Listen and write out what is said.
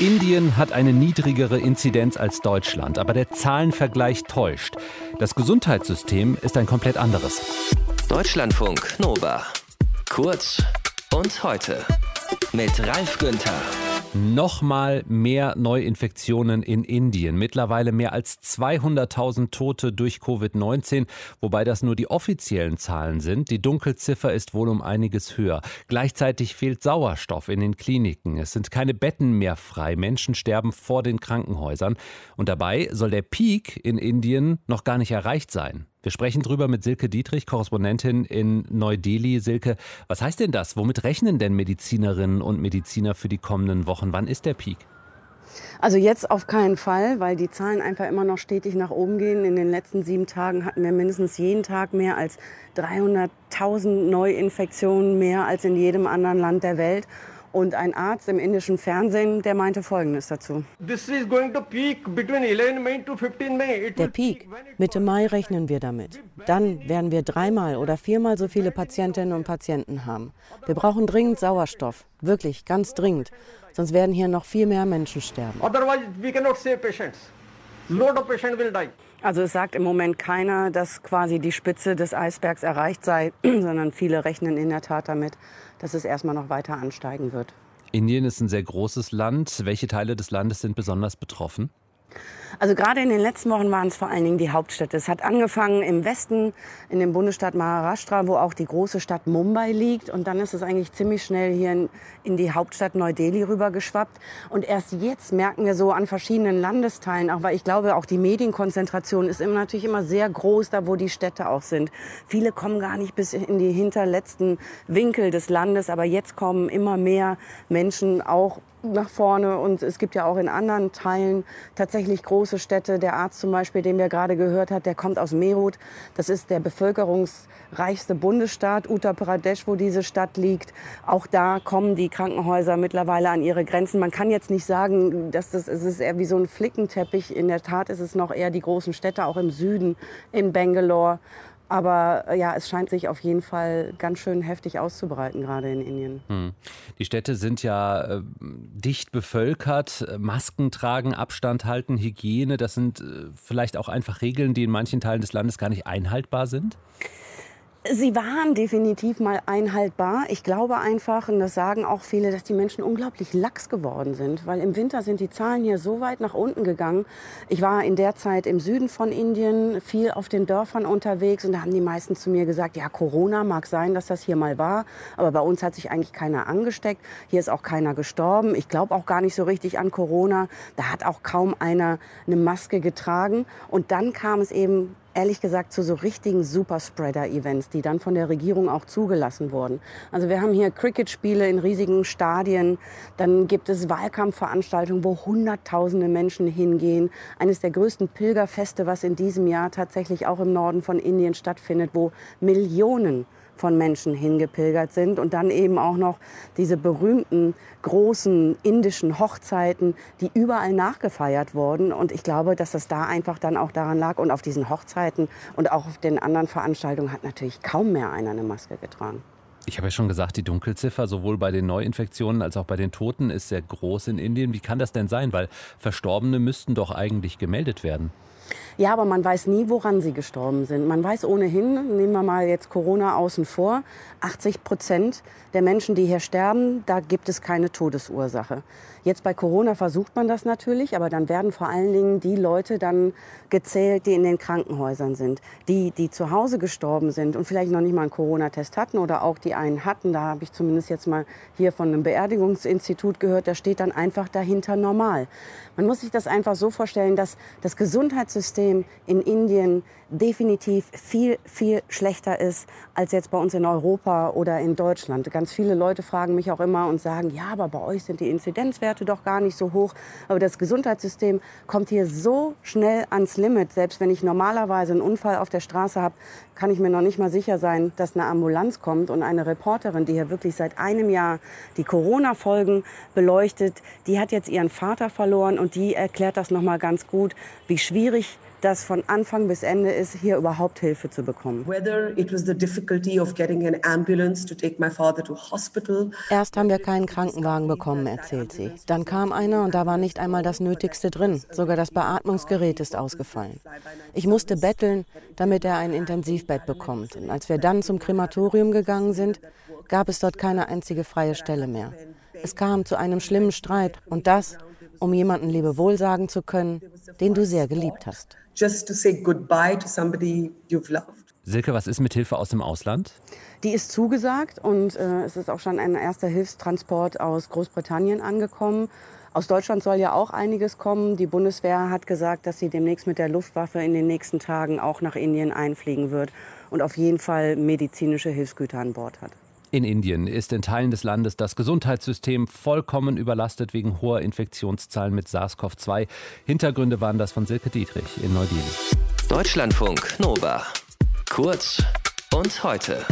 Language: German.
Indien hat eine niedrigere Inzidenz als Deutschland, aber der Zahlenvergleich täuscht. Das Gesundheitssystem ist ein komplett anderes. Deutschlandfunk Nova. Kurz und heute mit Ralf Günther. Nochmal mehr Neuinfektionen in Indien. Mittlerweile mehr als 200.000 Tote durch Covid-19, wobei das nur die offiziellen Zahlen sind. Die Dunkelziffer ist wohl um einiges höher. Gleichzeitig fehlt Sauerstoff in den Kliniken. Es sind keine Betten mehr frei. Menschen sterben vor den Krankenhäusern. Und dabei soll der Peak in Indien noch gar nicht erreicht sein. Wir sprechen drüber mit Silke Dietrich, Korrespondentin in Neu-Delhi. Silke, was heißt denn das? Womit rechnen denn Medizinerinnen und Mediziner für die kommenden Wochen? Wann ist der Peak? Also jetzt auf keinen Fall, weil die Zahlen einfach immer noch stetig nach oben gehen. In den letzten sieben Tagen hatten wir mindestens jeden Tag mehr als 300.000 Neuinfektionen, mehr als in jedem anderen Land der Welt. Und ein Arzt im indischen Fernsehen, der meinte Folgendes dazu. Der Peak, Mitte Mai rechnen wir damit. Dann werden wir dreimal oder viermal so viele Patientinnen und Patienten haben. Wir brauchen dringend Sauerstoff, wirklich ganz dringend. Sonst werden hier noch viel mehr Menschen sterben. Otherwise we cannot save patients. Load of patient will die. Also es sagt im Moment keiner, dass quasi die Spitze des Eisbergs erreicht sei, sondern viele rechnen in der Tat damit, dass es erstmal noch weiter ansteigen wird. Indien ist ein sehr großes Land. Welche Teile des Landes sind besonders betroffen? Also gerade in den letzten Wochen waren es vor allen Dingen die Hauptstädte. Es hat angefangen im Westen, in dem Bundesstaat Maharashtra, wo auch die große Stadt Mumbai liegt. Und dann ist es eigentlich ziemlich schnell hier in, in die Hauptstadt Neu-Delhi rübergeschwappt. Und erst jetzt merken wir so an verschiedenen Landesteilen, auch weil ich glaube, auch die Medienkonzentration ist immer, natürlich immer sehr groß, da wo die Städte auch sind. Viele kommen gar nicht bis in die hinterletzten Winkel des Landes, aber jetzt kommen immer mehr Menschen auch nach vorne. Und es gibt ja auch in anderen Teilen tatsächlich große Städte. Der Arzt zum Beispiel, den wir gerade gehört haben, der kommt aus Meerut. Das ist der bevölkerungsreichste Bundesstaat, Uttar Pradesh, wo diese Stadt liegt. Auch da kommen die Krankenhäuser mittlerweile an ihre Grenzen. Man kann jetzt nicht sagen, dass das es ist eher wie so ein Flickenteppich. In der Tat ist es noch eher die großen Städte, auch im Süden, in Bangalore aber äh, ja, es scheint sich auf jeden Fall ganz schön heftig auszubreiten, gerade in Indien. Hm. Die Städte sind ja äh, dicht bevölkert. Masken tragen, Abstand halten, Hygiene, das sind äh, vielleicht auch einfach Regeln, die in manchen Teilen des Landes gar nicht einhaltbar sind? Sie waren definitiv mal einhaltbar. Ich glaube einfach, und das sagen auch viele, dass die Menschen unglaublich lax geworden sind, weil im Winter sind die Zahlen hier so weit nach unten gegangen. Ich war in der Zeit im Süden von Indien viel auf den Dörfern unterwegs und da haben die meisten zu mir gesagt, ja, Corona mag sein, dass das hier mal war, aber bei uns hat sich eigentlich keiner angesteckt. Hier ist auch keiner gestorben. Ich glaube auch gar nicht so richtig an Corona. Da hat auch kaum einer eine Maske getragen. Und dann kam es eben ehrlich gesagt zu so richtigen Superspreader-Events, die dann von der Regierung auch zugelassen wurden. Also wir haben hier Cricket-Spiele in riesigen Stadien, dann gibt es Wahlkampfveranstaltungen, wo Hunderttausende Menschen hingehen. Eines der größten Pilgerfeste, was in diesem Jahr tatsächlich auch im Norden von Indien stattfindet, wo Millionen von Menschen hingepilgert sind und dann eben auch noch diese berühmten großen indischen Hochzeiten, die überall nachgefeiert wurden. Und ich glaube, dass das da einfach dann auch daran lag. Und auf diesen Hochzeiten und auch auf den anderen Veranstaltungen hat natürlich kaum mehr einer eine Maske getragen. Ich habe ja schon gesagt, die Dunkelziffer sowohl bei den Neuinfektionen als auch bei den Toten ist sehr groß in Indien. Wie kann das denn sein? Weil Verstorbene müssten doch eigentlich gemeldet werden. Ja, aber man weiß nie, woran sie gestorben sind. Man weiß ohnehin, nehmen wir mal jetzt Corona außen vor, 80 Prozent der Menschen, die hier sterben, da gibt es keine Todesursache. Jetzt bei Corona versucht man das natürlich, aber dann werden vor allen Dingen die Leute dann gezählt, die in den Krankenhäusern sind. Die, die zu Hause gestorben sind und vielleicht noch nicht mal einen Corona-Test hatten oder auch die einen hatten, da habe ich zumindest jetzt mal hier von einem Beerdigungsinstitut gehört, da steht dann einfach dahinter normal. Man muss sich das einfach so vorstellen, dass das Gesundheitssystem in Indien definitiv viel, viel schlechter ist als jetzt bei uns in Europa oder in Deutschland. Ganz viele Leute fragen mich auch immer und sagen, ja, aber bei euch sind die Inzidenzwerte doch gar nicht so hoch. Aber das Gesundheitssystem kommt hier so schnell ans Limit. Selbst wenn ich normalerweise einen Unfall auf der Straße habe, kann ich mir noch nicht mal sicher sein, dass eine Ambulanz kommt. Und eine Reporterin, die hier wirklich seit einem Jahr die Corona-Folgen beleuchtet, die hat jetzt ihren Vater verloren und die erklärt das noch mal ganz gut, wie schwierig das von Anfang bis Ende ist, hier überhaupt Hilfe zu bekommen. Erst haben wir keinen Krankenwagen bekommen, erzählt sie. Dann kam einer und da war nicht einmal das Nötigste drin. Sogar das Beatmungsgerät ist ausgefallen. Ich musste betteln, damit er ein Intensivbett bekommt. Und als wir dann zum Krematorium gegangen sind, gab es dort keine einzige freie Stelle mehr. Es kam zu einem schlimmen Streit und das, um jemanden Lebewohl sagen zu können, den du sehr geliebt hast just to say goodbye to somebody you've loved. Silke, was ist mit Hilfe aus dem Ausland? Die ist zugesagt und äh, es ist auch schon ein erster Hilfstransport aus Großbritannien angekommen. Aus Deutschland soll ja auch einiges kommen. Die Bundeswehr hat gesagt, dass sie demnächst mit der Luftwaffe in den nächsten Tagen auch nach Indien einfliegen wird und auf jeden Fall medizinische Hilfsgüter an Bord hat. In Indien ist in Teilen des Landes das Gesundheitssystem vollkommen überlastet wegen hoher Infektionszahlen mit SARS-CoV-2. Hintergründe waren das von Silke Dietrich in Neu-Delhi. Deutschlandfunk Nova. Kurz und heute.